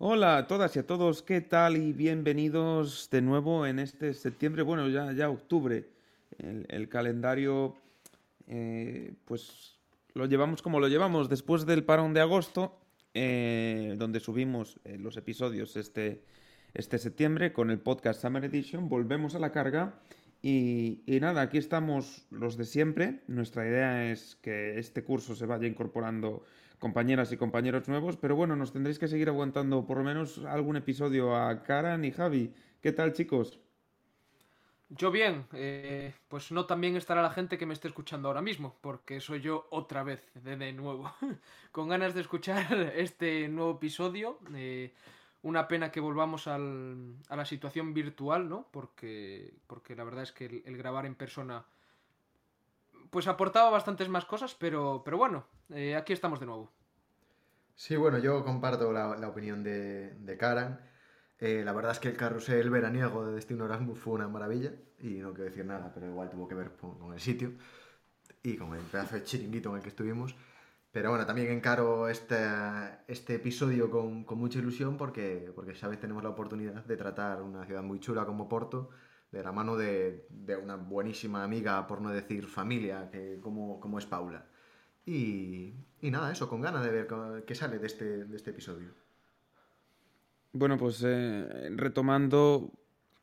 Hola a todas y a todos, ¿qué tal? Y bienvenidos de nuevo en este septiembre, bueno, ya, ya octubre. El, calendario, eh, pues lo llevamos como lo llevamos después del parón de agosto, eh, donde subimos eh, los episodios este, este septiembre con el podcast Summer Edition. Volvemos a la carga y, y nada, aquí estamos los de siempre. Nuestra idea es que este curso se vaya incorporando compañeras y compañeros nuevos, pero bueno, nos tendréis que seguir aguantando por lo menos algún episodio a Karan y Javi. ¿Qué tal, chicos? Yo bien, eh, pues no también estará la gente que me esté escuchando ahora mismo, porque soy yo otra vez, de, de nuevo, con ganas de escuchar este nuevo episodio. Eh, una pena que volvamos al, a la situación virtual, ¿no? Porque, porque la verdad es que el, el, grabar en persona pues aportaba bastantes más cosas, pero, pero bueno, eh, aquí estamos de nuevo. Sí, bueno, yo comparto la, la opinión de, de Karan. Eh, la verdad es que el carrusel veraniego de Destino Erasmus fue una maravilla y no quiero decir nada, pero igual tuvo que ver con, el sitio y con el pedazo de chiringuito en el que estuvimos. Pero bueno, también encaro este, este episodio con, con mucha ilusión porque, porque sabes tenemos la oportunidad de tratar una ciudad muy chula como Porto de la mano de, de una buenísima amiga, por no decir familia, que, como, como es Paula. Y, y nada, eso, con ganas de ver qué sale de este, de este episodio. Bueno, pues eh, retomando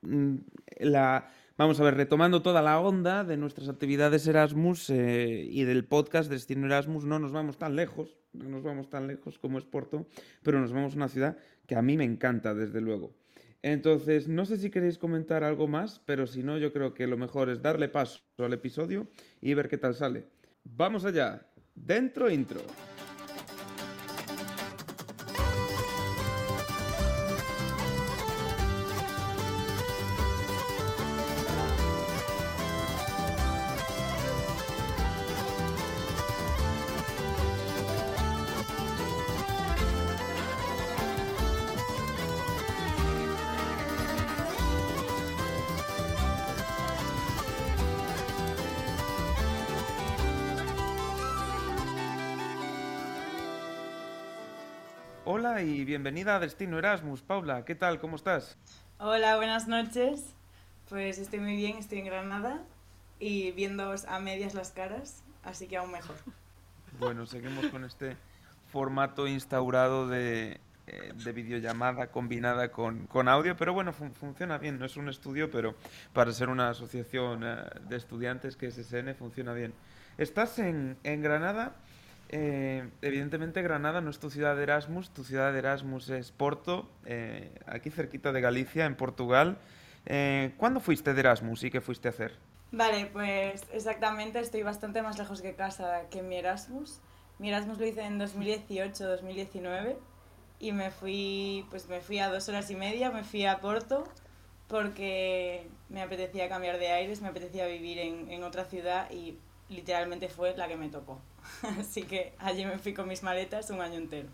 mm, la... Vamos a ver, retomando toda la onda de nuestras actividades Erasmus eh, y del podcast Destino Erasmus, no nos vamos tan lejos, no nos vamos tan lejos como es Porto, pero nos vamos a una ciudad que a mí me encanta, desde luego. Entonces, no sé si queréis comentar algo más, pero si no, yo creo que lo mejor es darle paso al episodio y ver qué tal sale. Vamos allá, dentro intro. Bienvenida a Destino Erasmus. Paula, ¿qué tal? ¿Cómo estás? Hola, buenas noches. Pues estoy muy bien, estoy en Granada y viéndoos a medias las caras, así que aún mejor. Bueno, seguimos con este formato instaurado de, eh, de videollamada combinada con, con audio, pero bueno, fun funciona bien. No es un estudio, pero para ser una asociación eh, de estudiantes que es SN funciona bien. Estás en, en Granada. Eh, evidentemente Granada no es tu ciudad de Erasmus, tu ciudad de Erasmus es Porto, eh, aquí cerquita de Galicia, en Portugal. Eh, ¿Cuándo fuiste de Erasmus y qué fuiste a hacer? Vale, pues exactamente estoy bastante más lejos que casa que mi Erasmus. Mi Erasmus lo hice en 2018-2019 y me fui, pues me fui a dos horas y media, me fui a Porto porque me apetecía cambiar de aires, me apetecía vivir en, en otra ciudad y literalmente fue la que me tocó. Así que allí me fui con mis maletas un año entero.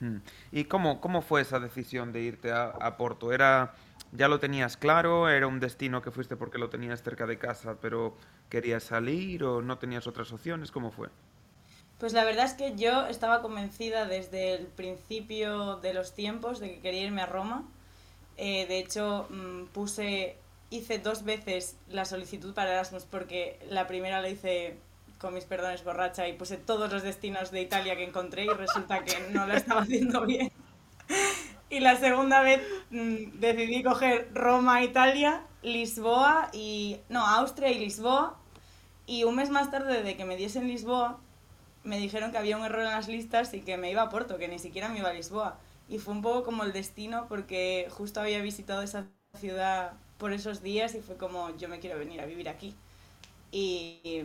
Hmm. ¿Y cómo, cómo fue esa decisión de irte a, a, Porto? ¿Era, ¿Ya lo tenías claro? ¿Era un destino que fuiste porque lo tenías cerca de casa, pero querías salir o no tenías otras opciones? ¿Cómo fue? Pues la verdad es que yo estaba convencida desde el principio de los tiempos de que quería irme a Roma. Eh, de hecho, mmm, puse, hice dos veces la solicitud para Erasmus porque la primera la hice con mis perdones borracha y puse todos los destinos de Italia que encontré y resulta que no lo estaba haciendo bien. Y la segunda vez mmm, decidí coger Roma, Italia, Lisboa y... No, Austria y Lisboa. Y un mes más tarde de que me diesen Lisboa, me dijeron que había un error en las listas y que me iba a Porto, que ni siquiera me iba a Lisboa. Y fue un poco como el destino porque justo había visitado esa ciudad por esos días y fue como yo me quiero venir a vivir aquí. Y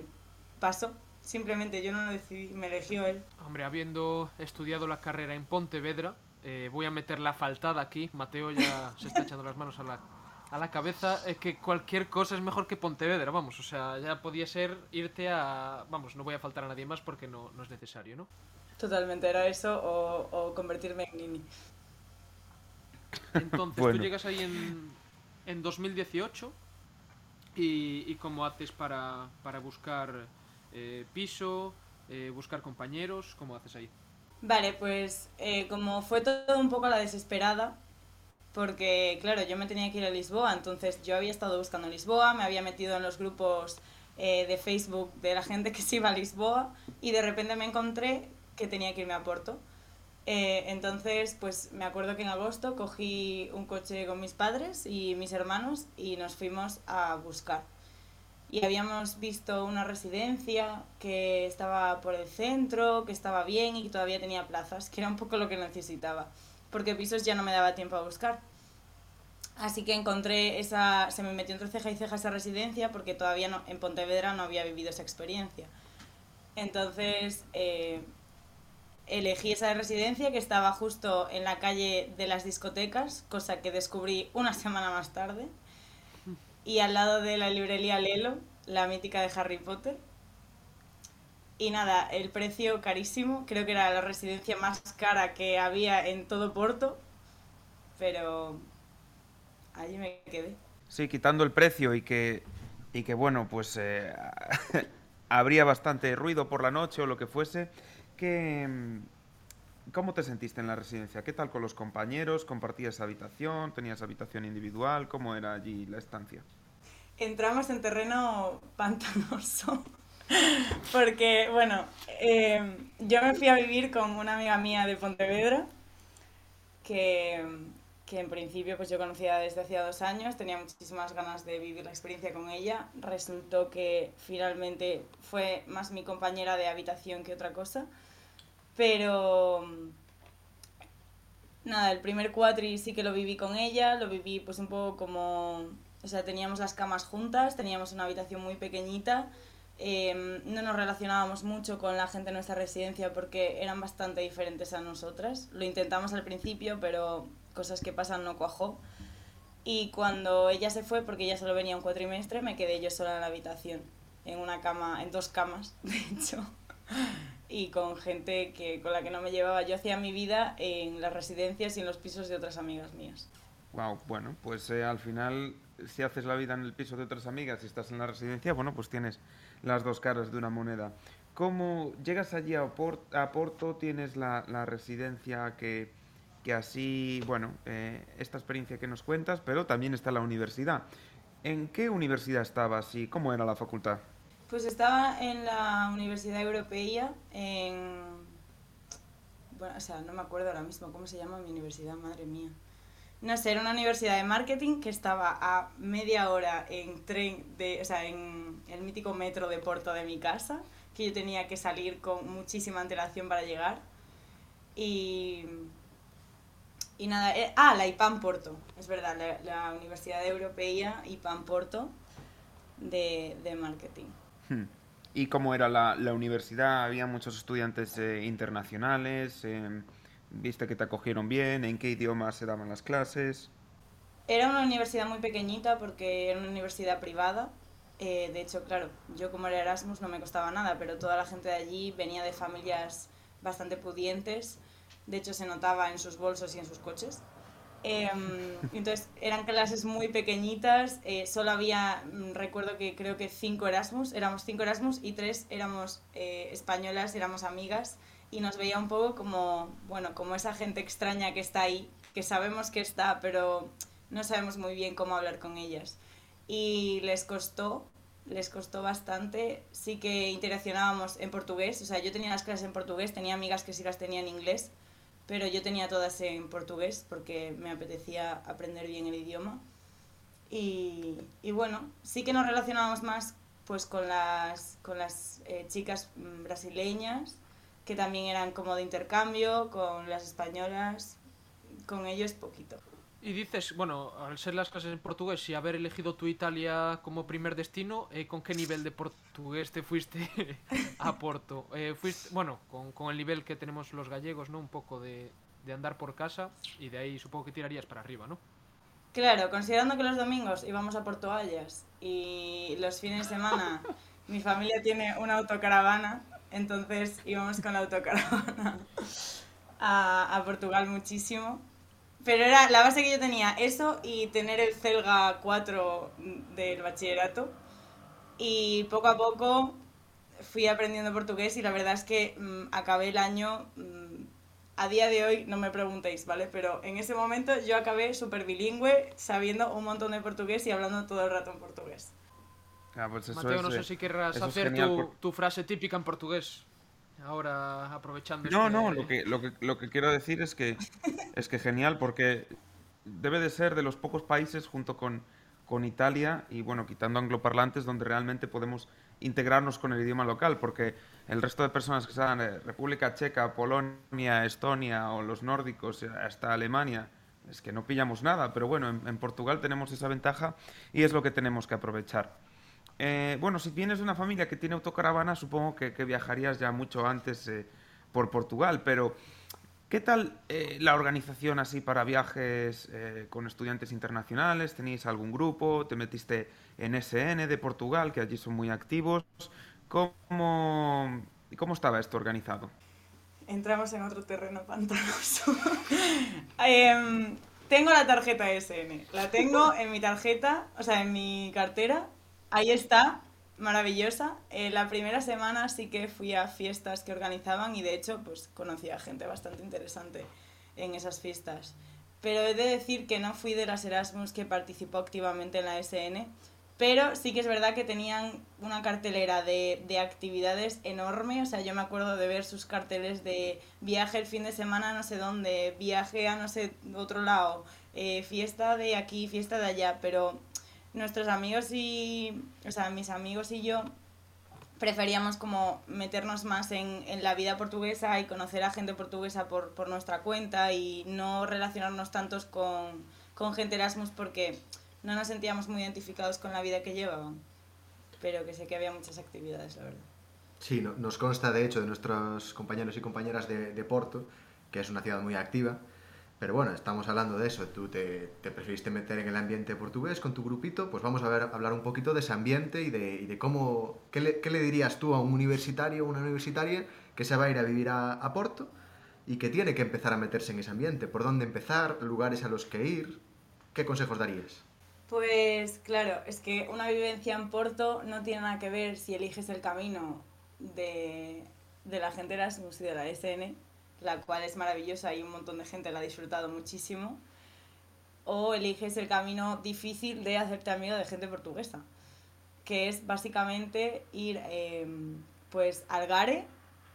pasó. Simplemente yo no lo decidí, me eligió él. Hombre, habiendo estudiado la carrera en Pontevedra, eh, voy a meter la faltada aquí. Mateo ya se está echando las manos a la, a la cabeza. Es que cualquier cosa es mejor que Pontevedra, vamos. O sea, ya podía ser irte a... Vamos, no voy a faltar a nadie más porque no, no es necesario, ¿no? Totalmente, era eso o, o convertirme en Nini. Entonces, bueno. tú llegas ahí en, en 2018 y, y haces para, para buscar eh, piso, eh, buscar compañeros, ¿cómo haces ahí? Vale, pues eh, como fue todo un poco la desesperada, porque claro, yo me tenía que ir a Lisboa, entonces yo había estado buscando Lisboa, me había metido en los grupos eh, de Facebook de la gente que se iba a Lisboa y de repente me encontré que tenía que irme a Porto. Eh, entonces, pues me acuerdo que en agosto cogí un coche con mis padres y mis hermanos y nos fuimos a buscar. Y habíamos visto una residencia que estaba por el centro, que estaba bien y que todavía tenía plazas, que era un poco lo que necesitaba, porque pisos ya no me daba tiempo a buscar. Así que encontré esa, se me metió entre ceja y ceja esa residencia porque todavía no, en Pontevedra no había vivido esa experiencia. Entonces, eh, elegí esa residencia que estaba justo en la calle de las discotecas, cosa que descubrí una semana más tarde, y al lado de la librería Lelo, la mítica de Harry Potter. Y nada, el precio carísimo, creo que era la residencia más cara que había en todo Porto, pero allí me quedé. Sí, quitando el precio y que, y que bueno, pues eh, habría bastante ruido por la noche o lo que fuese. Mm, ¿Cómo te sentiste en la residencia? ¿Qué tal con los compañeros? ¿Compartías habitación? ¿Tenías habitación individual? ¿Cómo era allí la estancia? Entramos en terreno pantanoso. Porque, bueno, em, yo me fui a vivir con una amiga mía de Pontevedra, que, que en principio pues yo conocía desde hacía dos años, tenía muchísimas ganas de vivir la experiencia con ella. Resultó que finalmente fue más mi compañera de habitación que otra cosa. Pero nada, el primer cuatri sí que lo viví con ella, lo viví pues un poco como, o sea, teníamos las camas juntas, teníamos una habitación muy pequeñita, em, no nos relacionábamos mucho con la gente de nuestra residencia porque eran bastante diferentes a nosotras. Lo intentamos al principio, pero cosas que pasan no cuajó. Y cuando ella se fue, porque ella solo venía un cuatrimestre, me quedé yo sola en la habitación, en una cama, en dos camas, de hecho y con gente que, con la que no me llevaba. Yo hacía mi vida en las residencias y en los pisos de otras amigas mías. Wow, bueno, pues eh, al final, si haces la vida en el piso de otras amigas y estás en la residencia, bueno, pues tienes las dos caras de una moneda. ¿Cómo llegas allí a, Porto? Tienes la, la residencia que, que, así, bueno, eh, esta experiencia que nos cuentas, pero también está la universidad. ¿En qué universidad estabas y cómo era la facultad? Pues estaba en la Universidad Europea, en... Bueno, o sea, no me acuerdo ahora mismo cómo se llama mi universidad, madre mía. No sé, era una universidad de marketing que estaba a media hora en tren, de, o sea, en el mítico metro de Porto de mi casa, que yo tenía que salir con muchísima antelación para llegar. Y... Y nada, eh, ah, la IPAM Porto, es verdad, la, Universidad Europea IPAM Porto de, de marketing. Hmm. ¿Y cómo era la, la universidad? ¿Había muchos estudiantes eh, internacionales? Eh, ¿Viste que te acogieron bien? ¿En qué idiomas se daban las clases? Era una universidad muy pequeñita porque era una universidad privada. Eh, de hecho, claro, yo como era Erasmus no me costaba nada, pero toda la gente de allí venía de familias bastante pudientes. De hecho, se notaba en sus bolsos y en sus coches. Em, entonces eran clases muy pequeñitas, eh, solo había, mm, recuerdo que creo que cinco Erasmus, éramos cinco Erasmus y tres éramos eh, españolas, éramos amigas y nos veía un poco como, bueno, como esa gente extraña que está ahí, que sabemos que está, pero no sabemos muy bien cómo hablar con ellas. Y les costó, les costó bastante, sí que interaccionábamos en portugués, o sea, yo tenía las clases en portugués, tenía amigas que sí las tenían en inglés, pero yo tenía todas en portugués porque me apetecía aprender bien el idioma. Y, y bueno, sí que nos relacionábamos más pues con las, con las eh, chicas mm, brasileñas, que también eran como de intercambio, con las españolas, con ellos poquito. Y dices, bueno, al ser las clases en portugués y haber elegido tu Italia como primer destino, eh, ¿con qué nivel de portugués te fuiste a Porto? Eh, fuiste, bueno, con, con, el nivel que tenemos los gallegos, ¿no? Un poco de, de, andar por casa y de ahí supongo que tirarías para arriba, ¿no? Claro, considerando que los domingos íbamos a Porto Ayas y los fines de semana mi familia tiene una autocaravana, entonces íbamos con la autocaravana a, a Portugal muchísimo pero era la base que yo tenía, eso y tener el Celga 4 del bachillerato. Y poco a poco fui aprendiendo portugués y la verdad es que mm, acabé el año mm, a día de hoy no me preguntéis, ¿vale? Pero en ese momento yo acabé súper bilingüe, sabiendo un montón de portugués y hablando todo el rato en portugués. Ah, pues eso Mateo, es, no sé eh, si querrás hacer genial tu, por- tu frase típica en portugués. Ahora aprovechando. No, este- no, lo que, lo, que, lo que quiero decir es que es que genial, porque debe de ser de los pocos países junto con, con Italia y bueno, quitando angloparlantes, donde realmente podemos integrarnos con el idioma local, porque el resto de personas que están en República Checa, Polonia, Estonia o los nórdicos, eh, hasta Alemania, es que no pillamos nada, pero bueno, en, en Portugal tenemos esa ventaja y es lo que tenemos que aprovechar. Eh, bueno, si tienes una familia que tiene autocaravana, supongo que, que viajarías ya mucho antes eh, por Portugal, pero ¿qué tal eh, la organización así para viajes eh, con estudiantes internacionales? ¿Tenéis algún grupo? ¿Te metiste en SN de Portugal, que allí son muy activos? ¿Cómo, cómo estaba esto organizado? Entramos en otro terreno pantanoso. Em, tengo la tarjeta SN. La tengo en mi tarjeta, o sea, en mi cartera. Ahí está, maravillosa. Eh, la primera semana sí que fui a fiestas que organizaban y de hecho pues conocí gente bastante interesante en esas fiestas. Pero he de decir que no fui de las Erasmus que participó activamente en la SN, pero sí que es verdad que tenían una cartelera de, de actividades enorme. O sea, yo me acuerdo de ver sus carteles de viaje el fin de semana a no sé dónde, viaje a no sé otro lado, eh, fiesta de aquí, fiesta de allá. Pero nuestros amigos y. O sea, mis amigos y yo preferíamos como meternos más en, en la vida portuguesa y conocer a gente portuguesa por, por nuestra cuenta y no relacionarnos tantos con, con gente Erasmus porque no nos sentíamos muy identificados con la vida que llevaban. Pero que sé que había muchas actividades, la verdad. Sí, no- nos consta de hecho de nuestros compañeros y compañeras de, de Porto, que es una ciudad muy activa. Pero bueno, estamos hablando de eso. Tú te, te meter en el ambiente portugués con tu grupito. Pues vamos a ver, hablar un poquito de ese ambiente y de, cómo. ¿qué le, dirías tú a un universitario o una universitaria que se va a ir a vivir a, a Porto y que tiene que empezar a meterse en ese ambiente? ¿Por dónde empezar? ¿Lugares a los que ir? ¿Qué consejos darías? Pues claro, es que una vivencia en Porto no tiene nada que ver si eliges el camino de, de la gente Erasmus y de la SN, la cual es maravillosa y un montón de gente la ha disfrutado muchísimo, o eliges el camino difícil de hacerte amigo de gente portuguesa, que es básicamente ir eh, pues al Gare,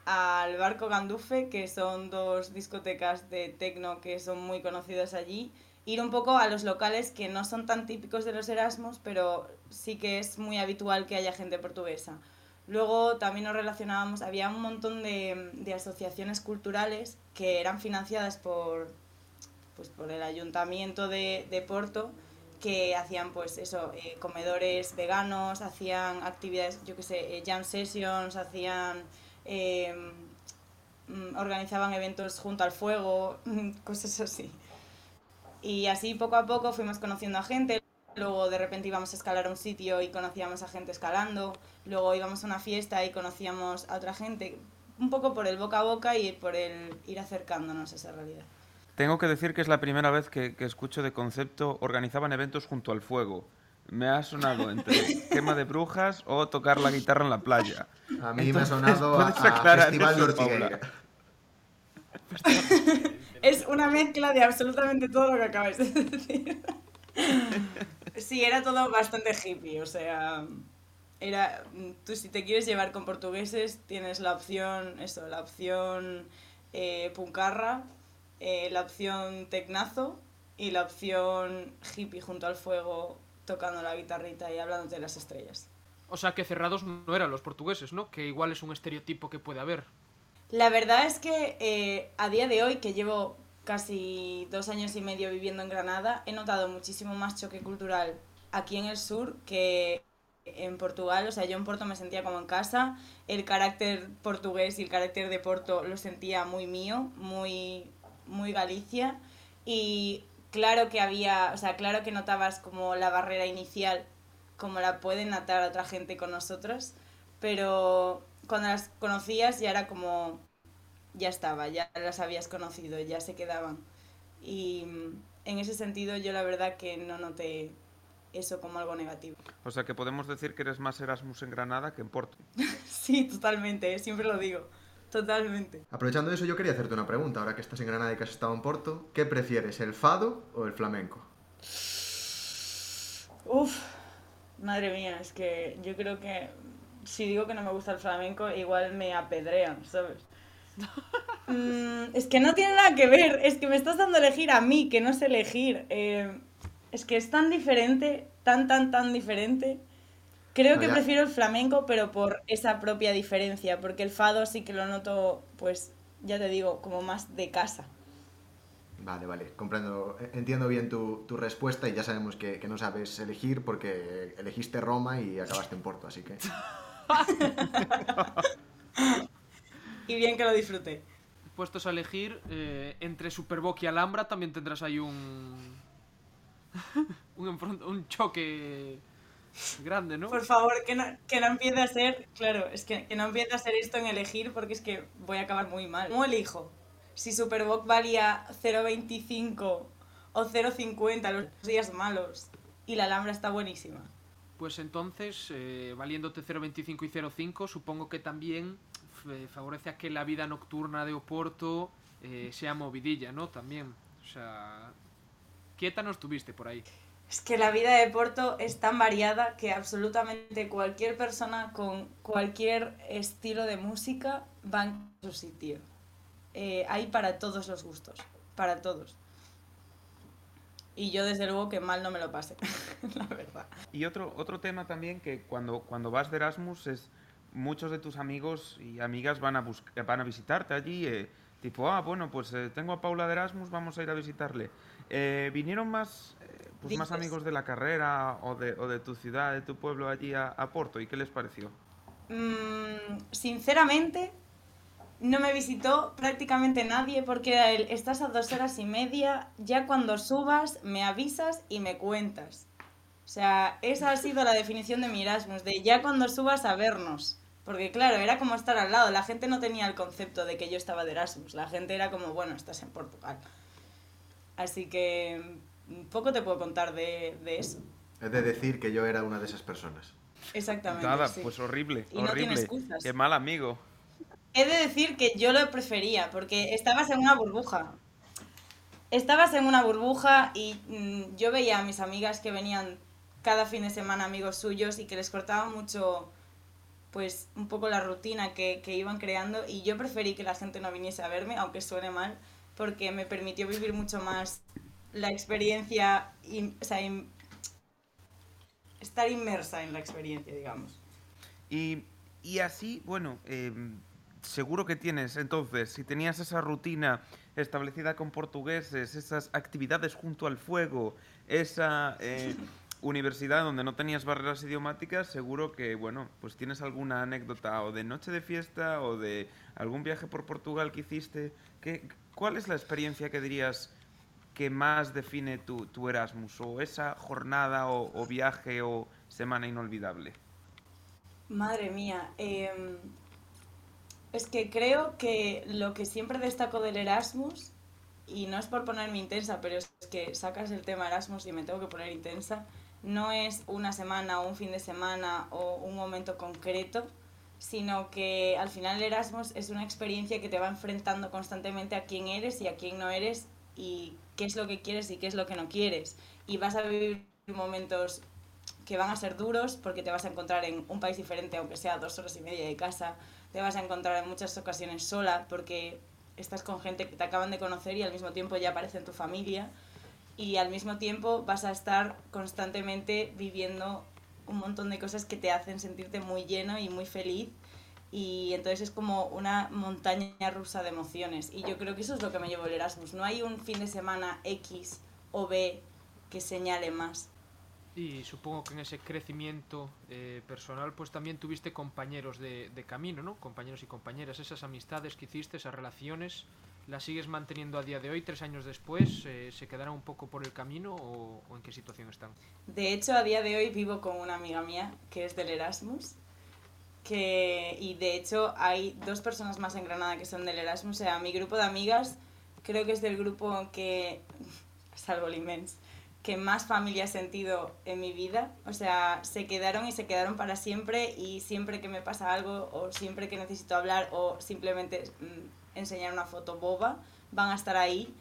al Barco Gandufe, que son dos discotecas de tecno que son muy conocidas allí, ir un poco a los locales que no son tan típicos de los Erasmus, pero sí que es muy habitual que haya gente portuguesa. Luego también nos relacionábamos, había un montón de, de asociaciones culturales que eran financiadas por, pues, por el ayuntamiento de, de Porto, que hacían pues eso, eh, comedores veganos, hacían actividades, yo qué sé, eh, jam sessions, hacían... eh, mm, organizaban eventos junto al fuego, cosas así. Y así poco a poco fuimos conociendo a gente. Luego de repente íbamos a escalar a un sitio y conocíamos a gente escalando. Luego íbamos a una fiesta y conocíamos a otra gente. Un poco por el boca a boca y por el ir acercándonos a esa realidad. Tengo que decir que es la primera vez que, que escucho de concepto organizaban eventos junto al fuego. Me ha sonado entre quema de brujas o tocar la guitarra en la playa. A mí me Entonces, ha sonado a, ¿puedes a Festival de Ortigueira. Es una mezcla de absolutamente todo lo que acabas de decir. Sí, era todo bastante hippie, o sea, era tú si te quieres llevar con portugueses tienes la opción eso, la opción eh, puncarra, eh, la opción tecnazo y la opción hippie junto al fuego tocando la guitarrita y hablándote de las estrellas. O sea que cerrados no eran los portugueses, ¿no? Que igual es un estereotipo que puede haber. La verdad es que eh, a día de hoy, que llevo casi dos años y medio viviendo en Granada, he notado muchísimo más choque cultural aquí en el sur que en Portugal. O sea, yo en Porto me sentía como en casa. El carácter portugués y el carácter de Porto lo sentía muy mío, muy, muy Galicia. Y claro que había, o sea, claro que notabas como la barrera inicial, como la pueden notar otra gente con nosotros, pero cuando las conocías ya era como ya estaba, ya las habías conocido, ya se quedaban. Y mm, en ese sentido yo la verdad que no noté eso como algo negativo. O sea que podemos decir que eres más Erasmus en Granada que en Porto. Sí, totalmente, siempre lo digo. Totalmente. Aprovechando eso, yo quería hacerte una pregunta, ahora que estás en Granada y que has estado en Porto. ¿Qué prefieres, el fado o el flamenco? Uf, madre mía, es que yo creo que si digo que no me gusta el flamenco, igual me apedrean, ¿sabes? Mm, es que no tiene nada que ver, es que me estás dando a elegir a mí, que no sé elegir. Eh, es que es tan diferente, tan, tan, tan diferente. Creo No, que ya. prefiero el flamenco, pero por esa propia diferencia, porque el fado sí que lo noto, pues, ya te digo, como más de casa. Vale, vale, comprendo, eh, entiendo bien tu, tu respuesta y ya sabemos que, que no sabes elegir porque elegiste Roma y acabaste en Porto, así que... Y bien que lo disfruté. Puestos a elegir eh, entre Superboc y Alhambra, también tendrás ahí un. un, un choque grande, ¿no? Por favor, que no, que no empiece a ser, claro, es que, que no empiece a ser esto en elegir porque es que voy a acabar muy mal. ¿Cómo elijo? Si Superboc valía 0.25 o 0.50 los días malos y la Alhambra está buenísima. Pues entonces, eh, valiéndote 0.25 y 0.5, supongo que también favorece a que la vida nocturna de Oporto eh, sea movidilla, ¿no? También. O sea, quieta no estuviste por ahí. Es que la vida de Porto es tan variada que absolutamente cualquier persona con cualquier estilo de música va en su sitio. Eh, hay para todos los gustos, para todos. Y yo desde luego que mal no me lo pase, la verdad. Y otro, otro tema también que cuando, cuando vas de Erasmus es muchos de tus amigos y amigas van a, van a visitarte allí. eh, tipo, ah, bueno, pues eh, tengo a Paula de Erasmus, vamos a ir a visitarle. Eh, ¿Vinieron más, pues, más amigos de la carrera o de, o de tu ciudad, de tu pueblo allí a, a Porto? ¿Y qué les pareció? Mm, sinceramente, no me visitó prácticamente nadie porque era el, estás a dos horas y media, ya cuando subas me avisas y me cuentas. O sea, esa ha sido la definición de mi Erasmus, de ya cuando subas a vernos. Porque claro, era como estar al lado, la gente no tenía el concepto de que yo estaba de Erasmus, la gente era como, bueno, estás en Portugal. Así que mm, poco te puedo contar de, de eso. He de decir que yo era una de esas personas. Exactamente. Nada, sí. pues horrible, Y no tiene horrible. excusas. Qué mal amigo. He de decir que yo lo prefería, porque estabas en una burbuja. Estabas en una burbuja y mm, yo veía a mis amigas que venían cada fin de semana amigos suyos y que les cortaba mucho, pues, un poco la rutina que, que iban creando y yo preferí que la gente no viniese a verme, aunque suene mal, porque me permitió vivir mucho más la experiencia, y, o sea, in- estar inmersa en la experiencia, digamos. Y, y así, bueno, em, seguro que tienes, entonces, si tenías esa rutina establecida con portugueses, esas actividades junto al fuego, esa eh, universidad donde no tenías barreras idiomáticas, seguro que, bueno, pues tienes alguna anécdota o de noche de fiesta o de algún viaje por Portugal que hiciste. ¿Qué, ¿Cuál es la experiencia que dirías que más define tu, tu Erasmus? ¿O esa jornada o, viaje o semana inolvidable? Madre mía, em, es que creo que lo que siempre destaco del Erasmus, y no es por ponerme intensa, pero es que sacas el tema Erasmus y me tengo que poner intensa, no es una semana o un fin de semana o un momento concreto, sino que al final el Erasmus es una experiencia que te va enfrentando constantemente a quién eres y a quién no eres y qué es lo que quieres y qué es lo que no quieres. Y vas a vivir momentos que van a ser duros porque te vas a encontrar en un país diferente, aunque sea dos horas y media de casa. Te vas a encontrar en muchas ocasiones sola porque estás con gente que te acaban de conocer y al mismo tiempo ya aparece en tu familia. Y al mismo tiempo vas a estar constantemente viviendo un montón de cosas que te hacen sentirte muy lleno y muy feliz. Y entonces es como una montaña rusa de emociones. Y yo creo que eso es lo que me llevo el Erasmus. No hay un fin de semana X o B que señale más. Y supongo que en ese crecimiento eh, personal, pues también tuviste compañeros de, de camino, ¿no? Compañeros y compañeras. Esas amistades que hiciste, esas relaciones, ¿las sigues manteniendo a día de hoy, tres años después? Eh, ¿Se quedarán un poco por el camino o, en qué situación están? De hecho, a día de hoy vivo con una amiga mía que es del Erasmus. Que, y de hecho, hay dos personas más en Granada que son del Erasmus. O sea, mi grupo de amigas creo que es del grupo que, salvo el Imens, que más familia he sentido en mi vida. O sea, se quedaron y se quedaron para siempre y siempre que me pasa algo o siempre que necesito hablar o simplemente mm, enseñar una foto boba, van a estar ahí.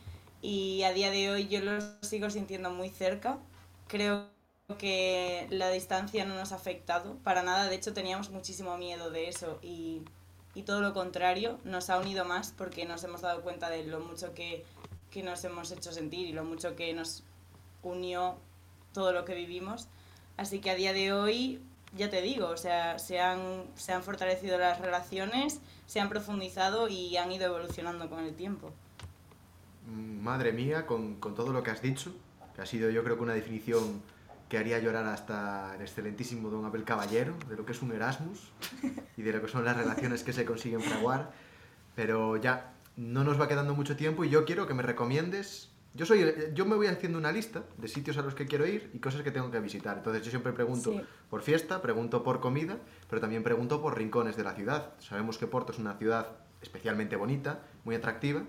Y a día de hoy yo los sigo sintiendo muy cerca. Creo que la distancia no nos ha afectado para nada. De hecho, teníamos muchísimo miedo de eso y, y todo lo contrario, nos ha unido más porque nos hemos dado cuenta de lo mucho que, que nos hemos hecho sentir y lo mucho que nos unió todo lo que vivimos. Así que a día de hoy, ya te digo, o sea, se han, se han fortalecido las relaciones, se han profundizado y han ido evolucionando con el tiempo. Madre mía, con, con todo lo que has dicho, que ha sido yo creo que una definición que haría llorar hasta el excelentísimo don Abel Caballero, de lo que es un Erasmus y de lo que son las relaciones que se consiguen fraguar. Pero ya, no nos va quedando mucho tiempo y yo quiero que me recomiendes yo, soy, yo me voy haciendo una lista de sitios a los que quiero ir y cosas que tengo que visitar. Entonces yo siempre pregunto Sí. por fiesta, pregunto por comida, pero también pregunto por rincones de la ciudad. Sabemos que Porto es una ciudad especialmente bonita, muy atractiva.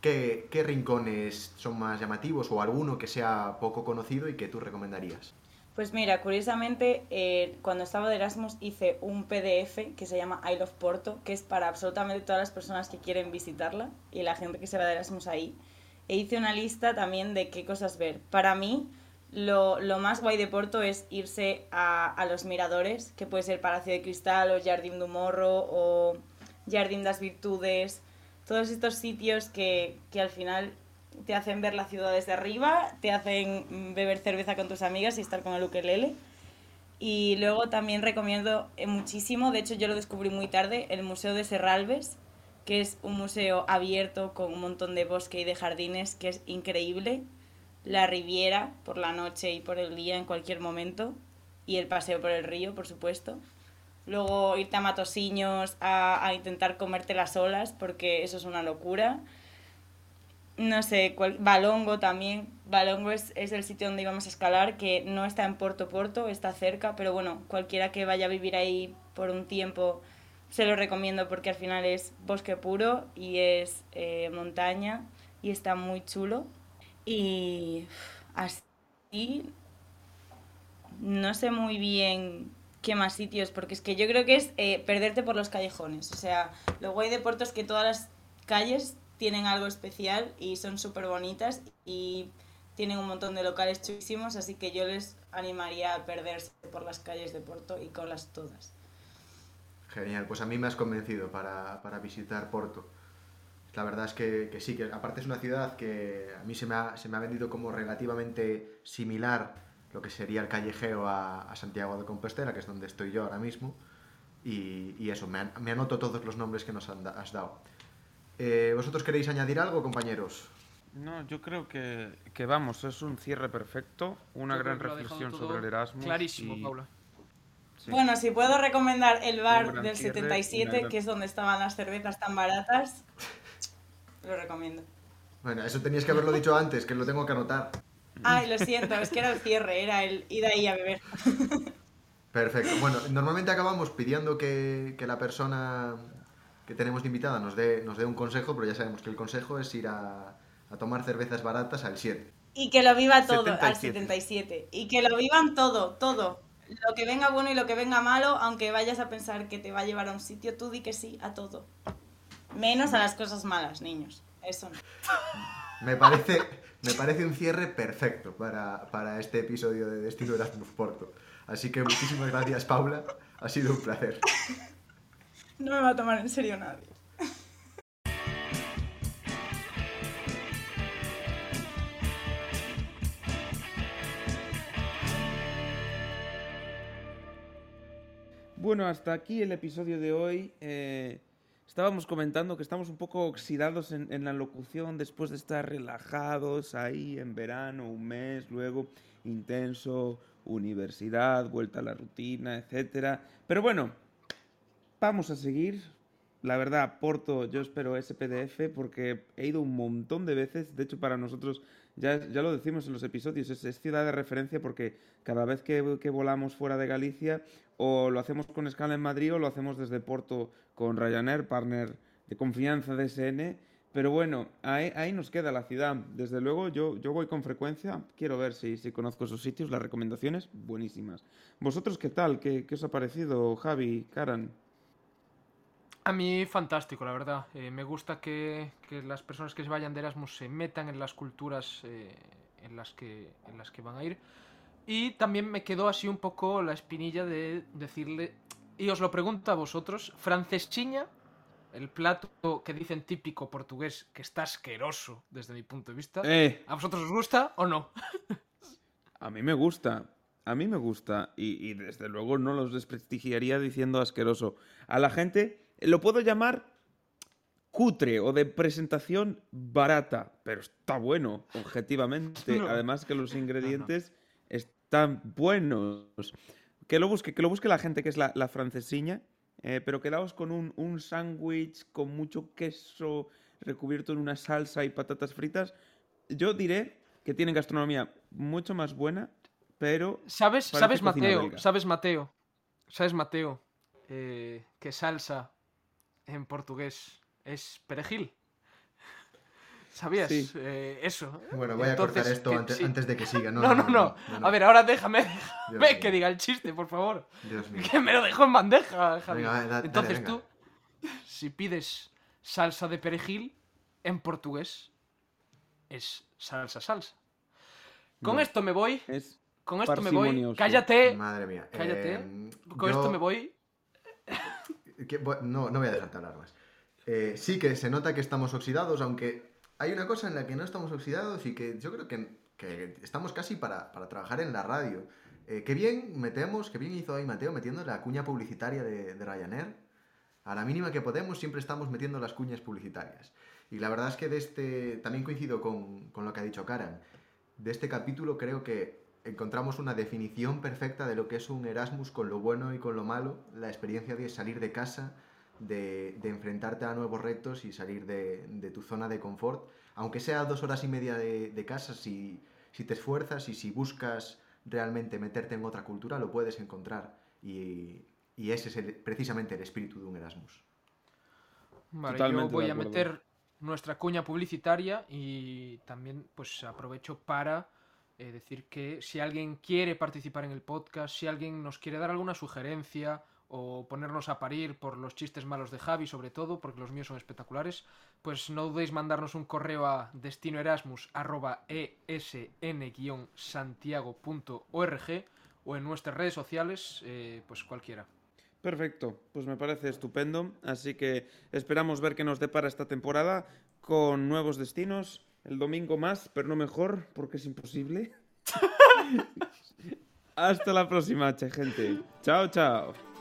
¿Qué, qué rincones son más llamativos o alguno que sea poco conocido y que tú recomendarías? Pues mira, curiosamente, eh, cuando estaba de Erasmus hice un PDF que se llama I Love Porto, que es para absolutamente todas las personas que quieren visitarla y la gente que se va de Erasmus ahí. E hice una lista también de qué cosas ver. Para mí, lo, lo más guay de Porto es irse a, a los miradores, que puede ser Palacio de Cristal o Jardín do Morro o Jardín das Virtudes. Todos estos sitios que, que al final te hacen ver la ciudad desde arriba, te hacen beber cerveza con tus amigas y estar con el ukelele. Y luego también recomiendo eh, muchísimo, de hecho yo lo descubrí muy tarde, el Museo de Serralves, que es un museo abierto con un montón de bosque y de jardines, que es increíble. La Riviera por la noche y por el día en cualquier momento. Y el paseo por el río, por supuesto. Luego irte a Matosiños a, intentar comerte las olas, porque eso es una locura no sé, cual- Balongo también. Balongo es, es el sitio donde íbamos a escalar, que no está en Porto Porto, está cerca, pero bueno, cualquiera que vaya a vivir ahí por un tiempo se lo recomiendo porque al final es bosque puro y es eh, montaña y está muy chulo. Y así, no sé muy bien qué más sitios, porque es que yo creo que es eh, perderte por los callejones. O sea, lo guay de Porto es que todas las calles tienen algo especial y son súper bonitas y tienen un montón de locales chulísimos, así que yo les animaría a perderse por las calles de Porto y con las todas. Genial, pues a mí me has convencido para, para visitar Porto. La verdad es que, que sí, que aparte es una ciudad que a mí se me ha, se me ha vendido como relativamente similar lo que sería el callejeo a, a Santiago de Compostela, que es donde estoy yo ahora mismo. Y, y eso, me, an- me anoto todos los nombres que nos han has dado. Eh, ¿Vosotros queréis añadir algo, compañeros? No, yo creo que, que vamos, es un cierre perfecto, una Yo gran reflexión sobre el Erasmus. Clarísimo, y- Paula. Sí. Bueno, si puedo recomendar el bar del cierre, 77, una gran- que es donde estaban las cervezas tan baratas, lo recomiendo. Bueno, eso tenías que haberlo dicho antes, que lo tengo que anotar. Ay, lo siento, es que era el cierre, era el ir ahí a beber. Perfecto. Bueno, normalmente acabamos pidiendo que, que la persona que tenemos de invitada nos dé, nos dé un consejo, pero ya sabemos que el consejo es ir a, a tomar cervezas baratas al 7. Y que lo viva todo 77. al 77. Y que lo vivan todo, todo. Lo que venga bueno y lo que venga malo, aunque vayas a pensar que te va a llevar a un sitio, tú di que sí a todo. Menos a las cosas malas, niños. Eso no. Me parece, me parece un cierre perfecto para, para este episodio de Destino Erasmus Porto. Así que muchísimas gracias, Paula. Ha sido un placer. No me va a tomar en serio nadie. Bueno, hasta aquí el episodio de hoy. Eh, estábamos comentando que estamos un poco oxidados en, en la locución después de estar relajados ahí en verano, un mes, luego intenso, universidad, vuelta a la rutina, etcétera. Pero bueno, vamos a seguir. La verdad, Porto, yo espero ese PDF porque he ido un montón de veces. De hecho, para nosotros, ya, ya lo decimos en los episodios, es, es ciudad de referencia porque cada vez que, que volamos fuera de Galicia, o lo hacemos con escala en Madrid o lo hacemos desde Porto con Ryanair, partner de confianza de SN. Pero bueno, ahí, ahí nos queda la ciudad. Desde luego, yo, yo voy con frecuencia. Quiero ver si, si conozco esos sitios. Las recomendaciones, buenísimas. ¿Vosotros qué tal? ¿Qué, qué os ha parecido, Javi, Karan? A mí fantástico, la verdad. Eh, me gusta que, que las personas que se vayan de Erasmus se metan en las culturas eh, en, las que, en las que van a ir. Y también me quedó así un poco la espinilla de decirle, y os lo pregunto a vosotros, franceschiña, el plato que dicen típico portugués, que está asqueroso desde mi punto de vista, Eh, ¿a vosotros os gusta o no? a mí me gusta. A mí me gusta. Y, y desde luego no los desprestigiaría diciendo asqueroso. A la gente lo puedo llamar cutre o de presentación barata. Pero está bueno, objetivamente. No. Además que los ingredientes están buenos. Que lo busque, que lo busque la gente que es la, la francesiña. eh, pero quedaos con un, un sándwich con mucho queso recubierto en una salsa y patatas fritas. Yo diré que tienen gastronomía mucho más buena, pero ¿Sabes, sabes Mateo? ¿Sabes Mateo? ¿Sabes Mateo? Eh, que salsa en portugués es perejil. ¿Sabías? Sí. Eh, eso. Bueno, voy a cortar esto que antes, sí. antes de que siga. No, No, no, no. A ver, ahora déjame, déjame que diga el chiste, por favor. Dios mío. Que me lo dejo en bandeja, Javi. Venga, dale, Entonces venga. tú, si pides salsa de perejil, en portugués es salsa salsa. Con No. esto me voy. es Con esto me voy. Cállate. Madre mía. Cállate. eh, Con yo- esto me voy. No, no voy a dejarte hablar más. Eh, sí que se nota que estamos oxidados, aunque hay una cosa en la que no estamos oxidados y que yo creo que, que estamos casi para, para trabajar en la radio. Eh, qué bien metemos, qué bien hizo ahí Mateo metiendo la cuña publicitaria de, de Ryanair. A la mínima que podemos siempre estamos metiendo las cuñas publicitarias. Y la verdad es que de este, también coincido con, con lo que ha dicho Karan. De este capítulo creo que encontramos una definición perfecta de lo que es un Erasmus con lo bueno y con lo malo, la experiencia de salir de casa, de, de enfrentarte a nuevos retos y salir de, de tu zona de confort, aunque sea dos horas y media de, de casa, si, si te esfuerzas y si buscas realmente meterte en otra cultura, lo puedes encontrar. Y, y ese es el- precisamente el espíritu de un Erasmus. Vale, Totalmente yo voy a meter nuestra cuña publicitaria y también pues aprovecho para eh, decir que si alguien quiere participar en el podcast, si alguien nos quiere dar alguna sugerencia o ponernos a parir por los chistes malos de Javi sobre todo, porque los míos son espectaculares, pues no dudéis mandarnos un correo a destinoerasmus.esn-santiago.org o en nuestras redes sociales, eh, pues cualquiera. Perfecto, pues me parece estupendo. Así que esperamos ver qué nos depara esta temporada con nuevos destinos. El domingo más, pero no mejor, porque es imposible. Hasta la próxima, che, gente. Chao, chao.